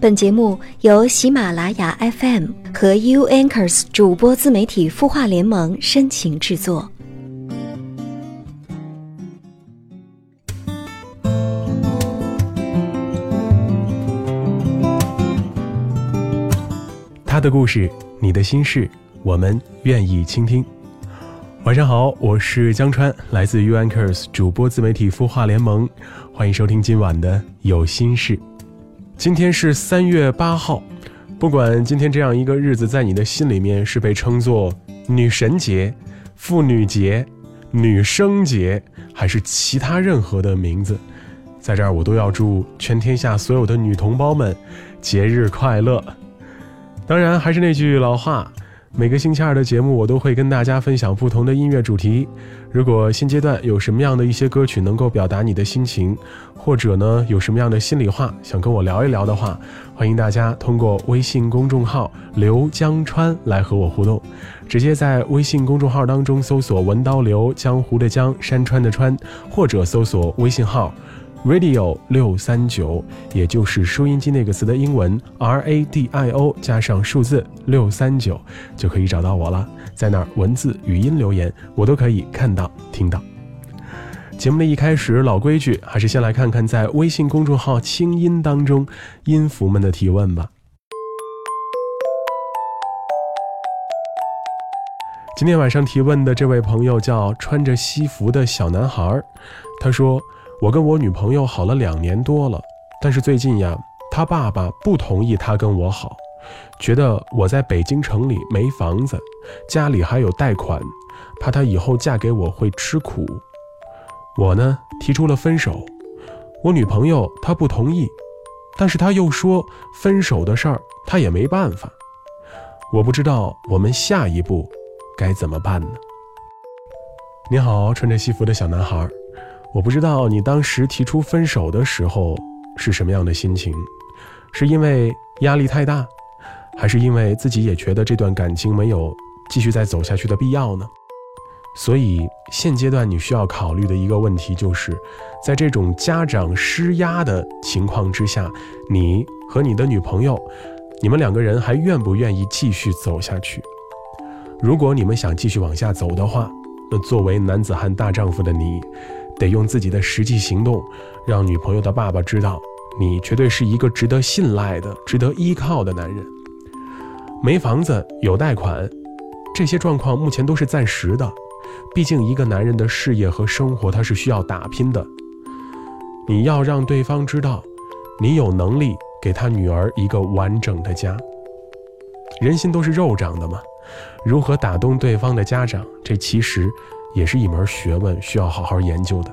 本节目由喜马拉雅 FM 和 U Anchors 主播自媒体孵化联盟深情制作。他的故事，你的心事，我们愿意倾听。晚上好，我是江川，来自 U Anchors 主播自媒体孵化联盟，欢迎收听今晚的有心事。今天是三月八号，不管今天这样一个日子在你的心里面是被称作女神节、妇女节、女生节，还是其他任何的名字，在这儿我都要祝全天下所有的女同胞们节日快乐。当然，还是那句老话。每个星期二的节目，我都会跟大家分享不同的音乐主题。如果现阶段有什么样的一些歌曲能够表达你的心情，或者呢有什么样的心里话想跟我聊一聊的话，欢迎大家通过微信公众号“刘江川”来和我互动。直接在微信公众号当中搜索“文刀刘江湖的江山川的川”，或者搜索微信号。Radio 六三九，也就是收音机那个词的英文 R A D I O 加上数字六三九，就可以找到我了。在那儿文字、语音留言，我都可以看到、听到。节目的一开始，老规矩，还是先来看看在微信公众号“清音”当中音符们的提问吧。今天晚上提问的这位朋友叫穿着西服的小男孩，他说。我跟我女朋友好了两年多了，但是最近呀，她爸爸不同意她跟我好，觉得我在北京城里没房子，家里还有贷款，怕她以后嫁给我会吃苦。我呢提出了分手，我女朋友她不同意，但是她又说分手的事儿她也没办法。我不知道我们下一步该怎么办呢？你好，穿着西服的小男孩。我不知道你当时提出分手的时候是什么样的心情，是因为压力太大，还是因为自己也觉得这段感情没有继续再走下去的必要呢？所以现阶段你需要考虑的一个问题就是，在这种家长施压的情况之下，你和你的女朋友，你们两个人还愿不愿意继续走下去？如果你们想继续往下走的话，那作为男子汉大丈夫的你。得用自己的实际行动，让女朋友的爸爸知道，你绝对是一个值得信赖的、值得依靠的男人。没房子，有贷款，这些状况目前都是暂时的。毕竟，一个男人的事业和生活，他是需要打拼的。你要让对方知道，你有能力给他女儿一个完整的家。人心都是肉长的嘛，如何打动对方的家长，这其实。也是一门学问，需要好好研究的。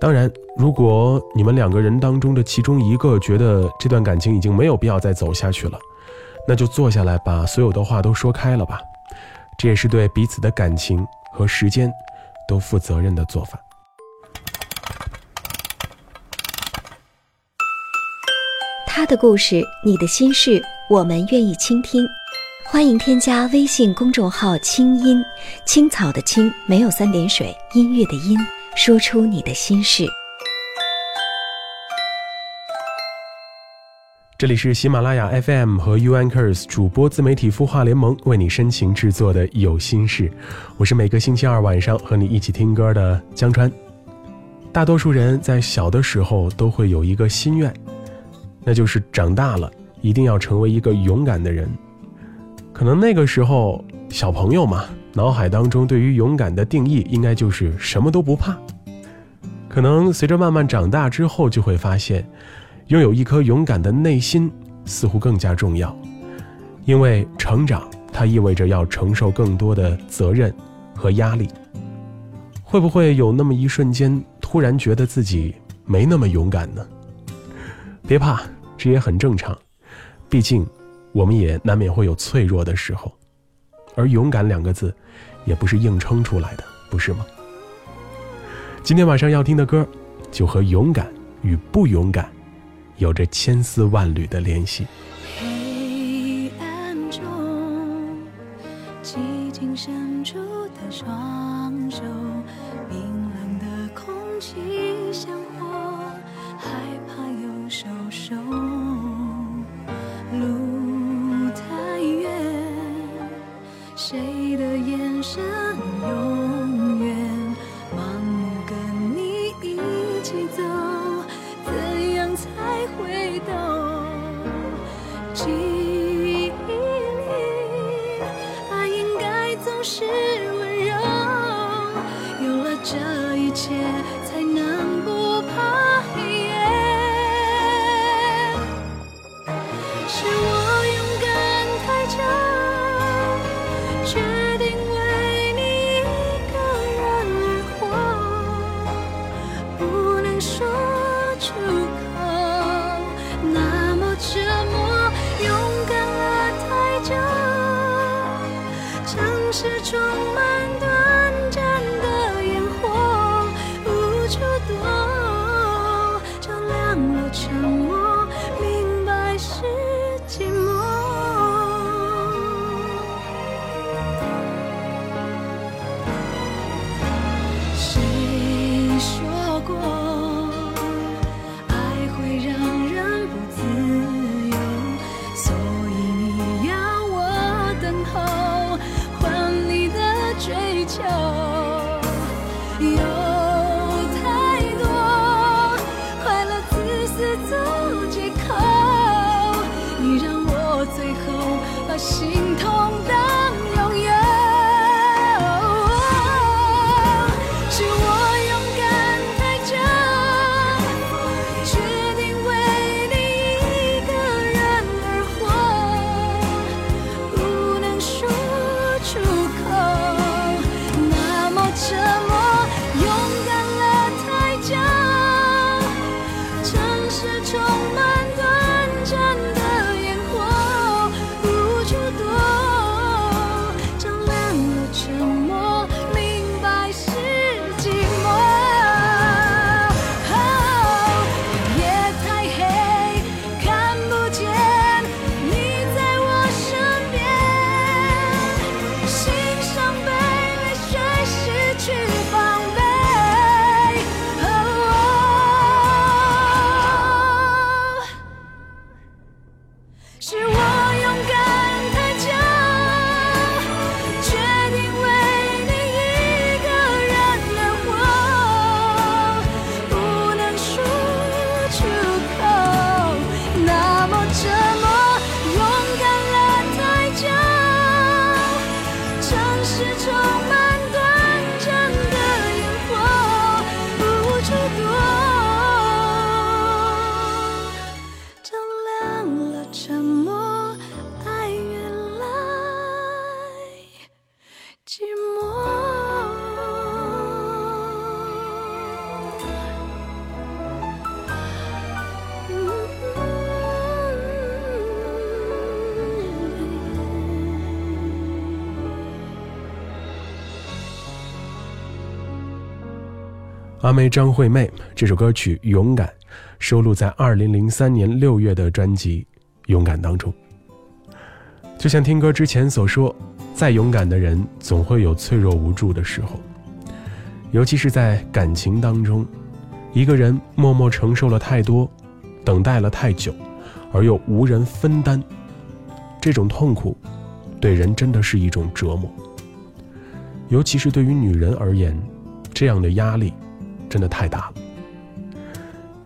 当然，如果你们两个人当中的其中一个觉得这段感情已经没有必要再走下去了，那就坐下来把所有的话都说开了吧。这也是对彼此的感情和时间都负责任的做法。他的故事，你的心事，我们愿意倾听。欢迎添加微信公众号“清音青草”的青没有三点水，音乐的音，说出你的心事。这里是喜马拉雅 FM 和 U Anchors 主播自媒体孵化联盟为你深情制作的有心事，我是每个星期二晚上和你一起听歌的江川。大多数人在小的时候都会有一个心愿，那就是长大了一定要成为一个勇敢的人。可能那个时候小朋友嘛，脑海当中对于勇敢的定义应该就是什么都不怕。可能随着慢慢长大之后，就会发现，拥有一颗勇敢的内心似乎更加重要，因为成长它意味着要承受更多的责任和压力。会不会有那么一瞬间，突然觉得自己没那么勇敢呢？别怕，这也很正常，毕竟。我们也难免会有脆弱的时候，而勇敢两个字，也不是硬撑出来的，不是吗？今天晚上要听的歌，就和勇敢与不勇敢，有着千丝万缕的联系。黑暗中，寂静沉默，阿妹张惠妹这首歌曲《勇敢》收录在2003年6月的专辑《勇敢》当中。就像听歌之前所说，再勇敢的人总会有脆弱无助的时候，尤其是在感情当中，一个人默默承受了太多，等待了太久，而又无人分担，这种痛苦，对人真的是一种折磨。尤其是对于女人而言，这样的压力。真的太大了。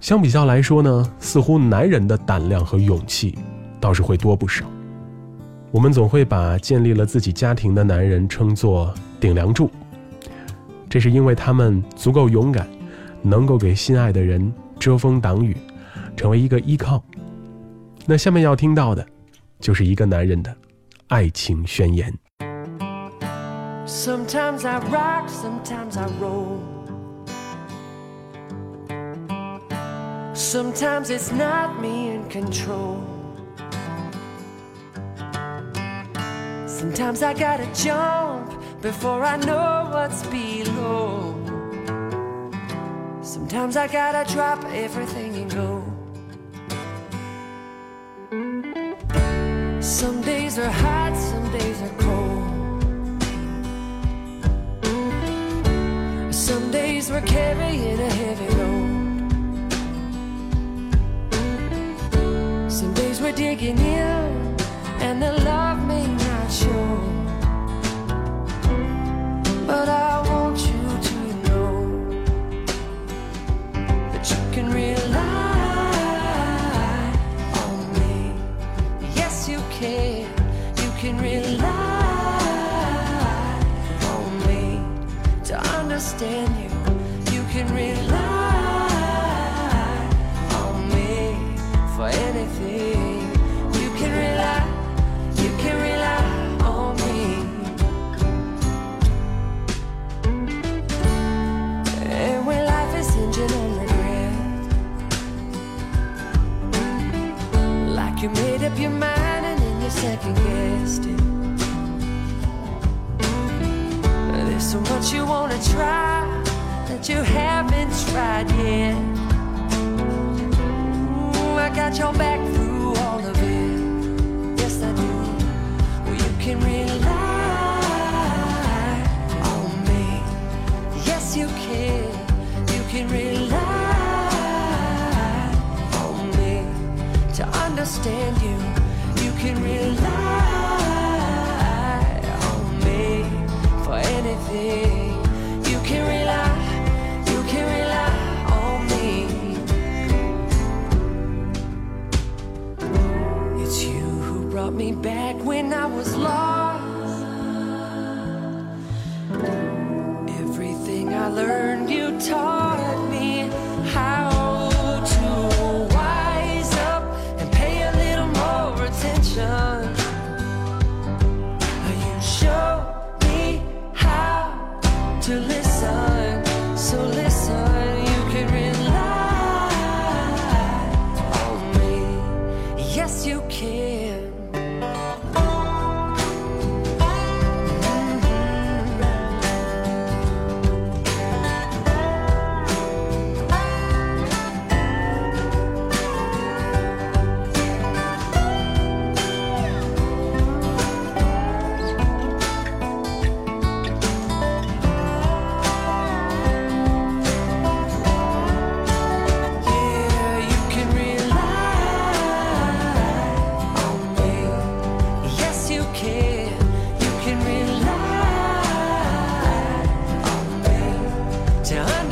相比较来说呢，似乎男人的胆量和勇气倒是会多不少。我们总会把建立了自己家庭的男人称作顶梁柱，这是因为他们足够勇敢，能够给心爱的人遮风挡雨，成为一个依靠。那下面要听到的，就是一个男人的爱情宣言。Sometimes I rock, sometimes I roll. Sometimes it's not me in control. Sometimes I gotta jump before I know what's below. Sometimes I gotta drop everything and go. Digging in, can rely on me to understand you. You can rely on me for anything.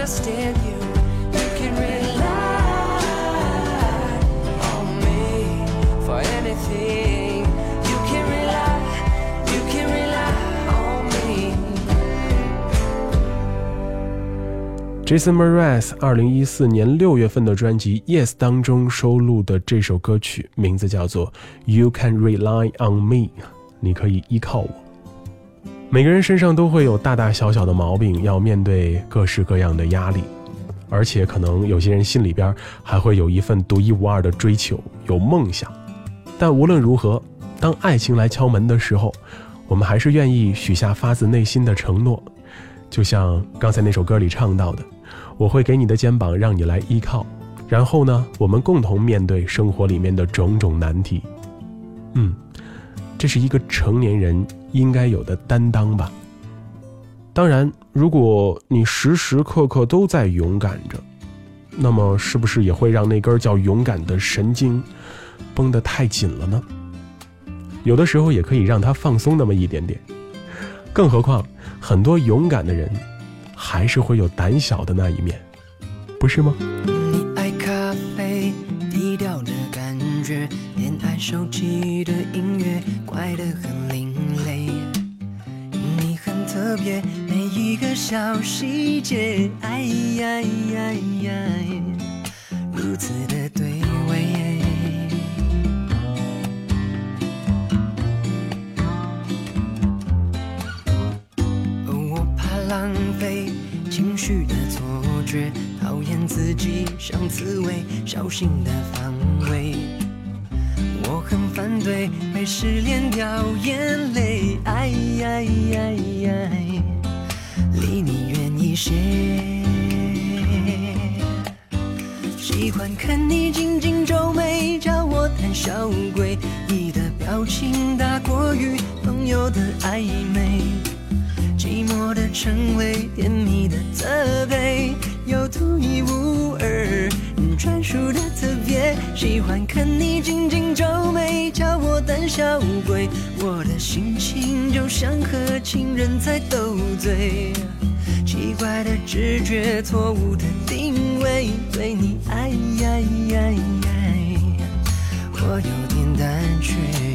Understand you. You can rely on me for anything. You can rely. You can rely on me. Jason Mraz 二零一四年六月份的专辑《Yes》当中收录的这首歌曲，名字叫做《You Can Rely on Me》，你可以依靠我。每个人身上都会有大大小小的毛病，要面对各式各样的压力，而且可能有些人心里边还会有一份独一无二的追求，有梦想。但无论如何，当爱情来敲门的时候，我们还是愿意许下发自内心的承诺，就像刚才那首歌里唱到的。我会给你的肩膀，让你来依靠，然后呢，我们共同面对生活里面的种种难题。嗯，这是一个成年人应该有的担当吧。当然，如果你时时刻刻都在勇敢着，那么是不是也会让那根叫勇敢的神经绷得太紧了呢？有的时候也可以让它放松那么一点点。更何况，很多勇敢的人。还是会有胆小的那一面，不是吗？你爱咖啡，低调的感觉，手机的音乐，怪得很另类。你很特别，每一个小细节，哎呀呀呀，如此的对味。我怕浪费。情绪的错觉，讨厌自己像刺猬，小心的防卫。反对被失恋掉眼泪，哎呀呀呀，离你远一些。喜欢看你紧紧皱眉，叫我胆小鬼。你的表情大过于朋友的暧昧。寂寞的称谓，甜蜜的责备，有独一无二，专属的特别。喜欢看你紧紧皱眉，叫我胆小鬼。我的心情就像和情人在斗嘴，奇怪的直觉，错误的定位，对你爱呀呀呀，我有点胆怯。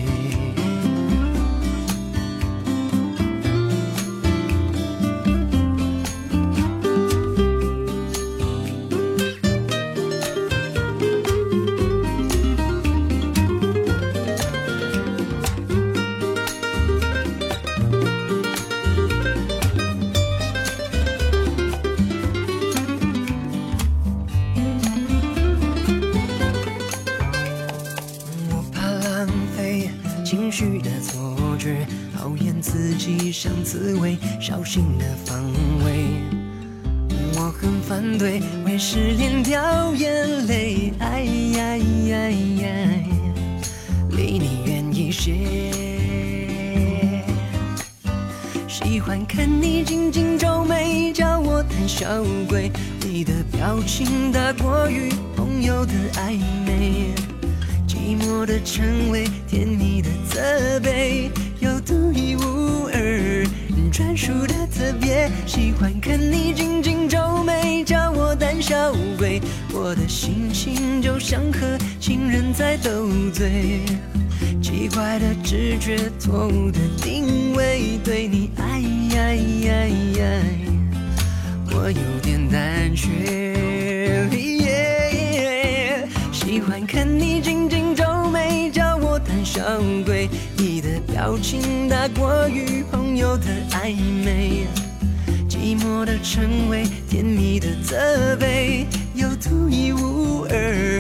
像刺猬，小心的防卫。我很反对为失恋掉眼泪，哎呀呀呀，离你远一些。喜欢看你紧紧皱眉，叫我胆小鬼。你的表情大过于朋友的暧昧，寂寞的称谓，甜蜜的责备，有独一无二，专属的特别。喜欢看你紧紧皱眉，叫我胆小鬼。我的心情就像和情人在斗嘴。奇怪的直觉，错误的定位，对你爱呀呀呀，我有点胆怯。喜欢看你紧紧皱眉，叫我胆小鬼。表情大过于朋友的暧昧，寂寞的称谓，甜蜜的责备，有独一无二。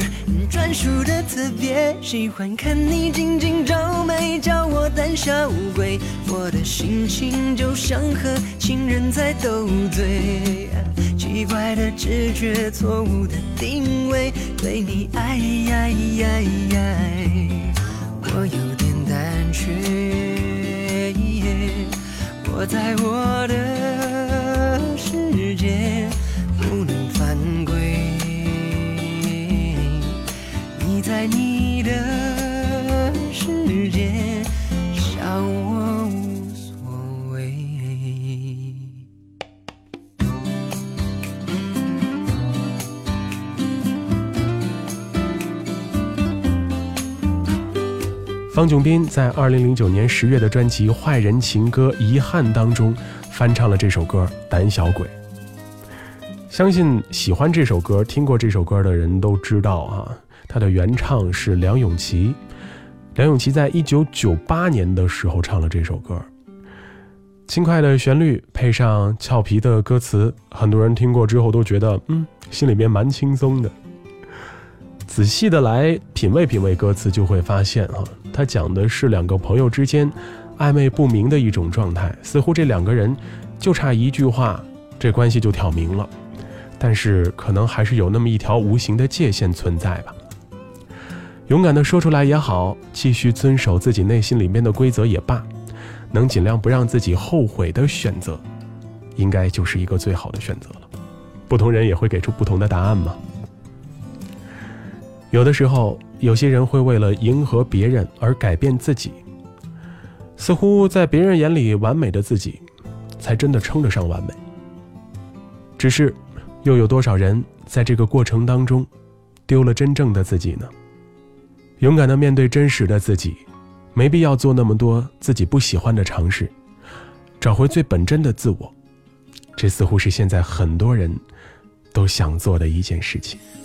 专属的特别，喜欢看你紧紧皱眉，叫我胆小鬼。我的心情就像和情人在斗嘴，奇怪的直觉，错误的定位，对你爱呀呀呀，我有点但却。我在我的世界不能犯规。你在你的世界，笑方炯斌在二零零九年十月的专辑《坏人情歌遗憾》当中翻唱了这首歌《胆小鬼》。相信喜欢这首歌、听过这首歌的人都知道啊，它的原唱是梁咏琪。梁咏琪在一九九八年的时候唱了这首歌，轻快的旋律配上俏皮的歌词，很多人听过之后都觉得，嗯，心里面蛮轻松的。仔细的来品味品味歌词，就会发现啊，它讲的是两个朋友之间暧昧不明的一种状态，似乎这两个人就差一句话，这关系就挑明了，但是可能还是有那么一条无形的界限存在吧。勇敢的说出来也好，继续遵守自己内心里面的规则也罢，能尽量不让自己后悔的选择，应该就是一个最好的选择了。不同人也会给出不同的答案嘛。有的时候，有些人会为了迎合别人而改变自己，似乎在别人眼里完美的自己，才真的称得上完美。只是，又有多少人在这个过程当中，丢了真正的自己呢？勇敢的面对真实的自己，没必要做那么多自己不喜欢的尝试，找回最本真的自我，这似乎是现在很多人都想做的一件事情。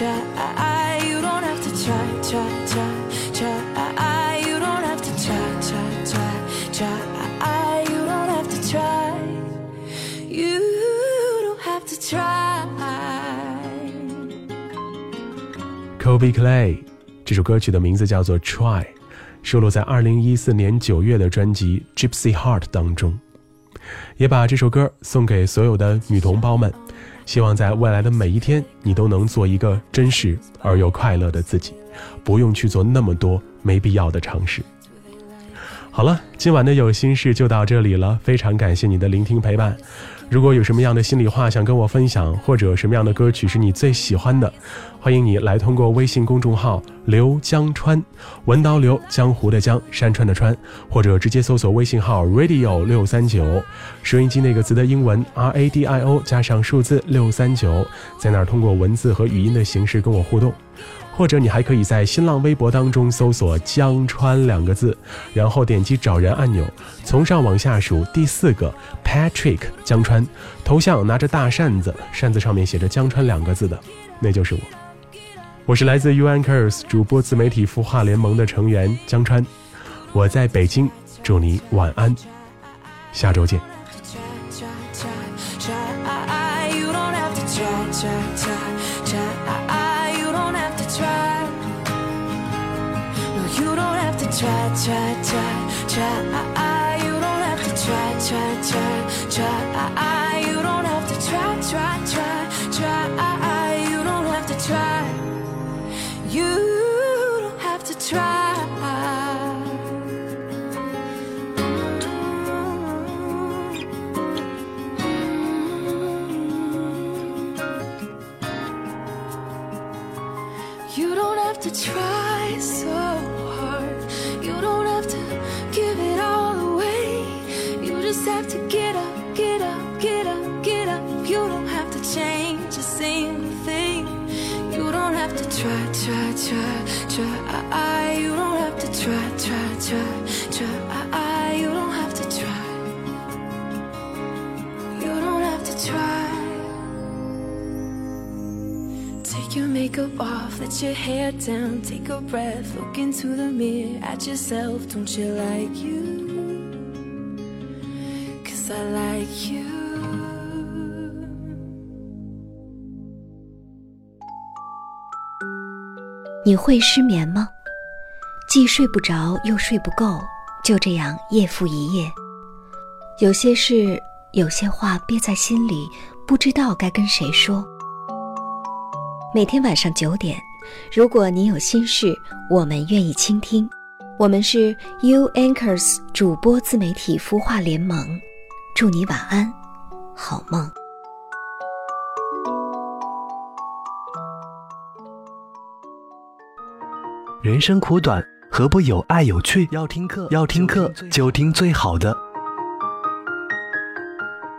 try, you don't have to try, try, try, try. You don't have to try, try, try, try. You don't have to try. You don't have to try. Kobe Clay 这首歌曲的名字叫做《Try》，收录在2014年9月的专辑《Gypsy Heart》当中。也把这首歌送给所有的女同胞们，希望在未来的每一天，你都能做一个真实而又快乐的自己，不用去做那么多没必要的尝试。好了，今晚的有心事就到这里了，非常感谢你的聆听陪伴。如果有什么样的心里话想跟我分享，或者什么样的歌曲是你最喜欢的，欢迎你来通过微信公众号“刘江川”，文刀刘，江湖的江，山川的川，或者直接搜索微信号 “radio 六三九”，收音机那个词的英文 “r a d i o” 加上数字六三九，在那儿通过文字和语音的形式跟我互动。或者你还可以在新浪微博当中搜索“江川”两个字，然后点击找人按钮，从上往下数第四个 Patrick 江川，头像拿着大扇子，扇子上面写着“江川”两个字的，那就是我。我是来自 U Anchors 主播自媒体孵化联盟的成员江川，我在北京，祝你晚安，下周见。try, try, try. You don't have to try, Try, try, try, try. Try. Take your makeup off, let your hair down, take a breath, look into the mirror at yourself. Don't you like you? Cause I like you. 你会失眠吗？既睡不着又睡不够，就这样夜复一夜。有些事，有些话憋在心里，不知道该跟谁说。每天晚上九点，如果你有心事，我们愿意倾听。我们是 U Anchors 主播自媒体孵化联盟，祝你晚安，好梦。人生苦短，何不有爱有趣？要听课，要听课就听最好的。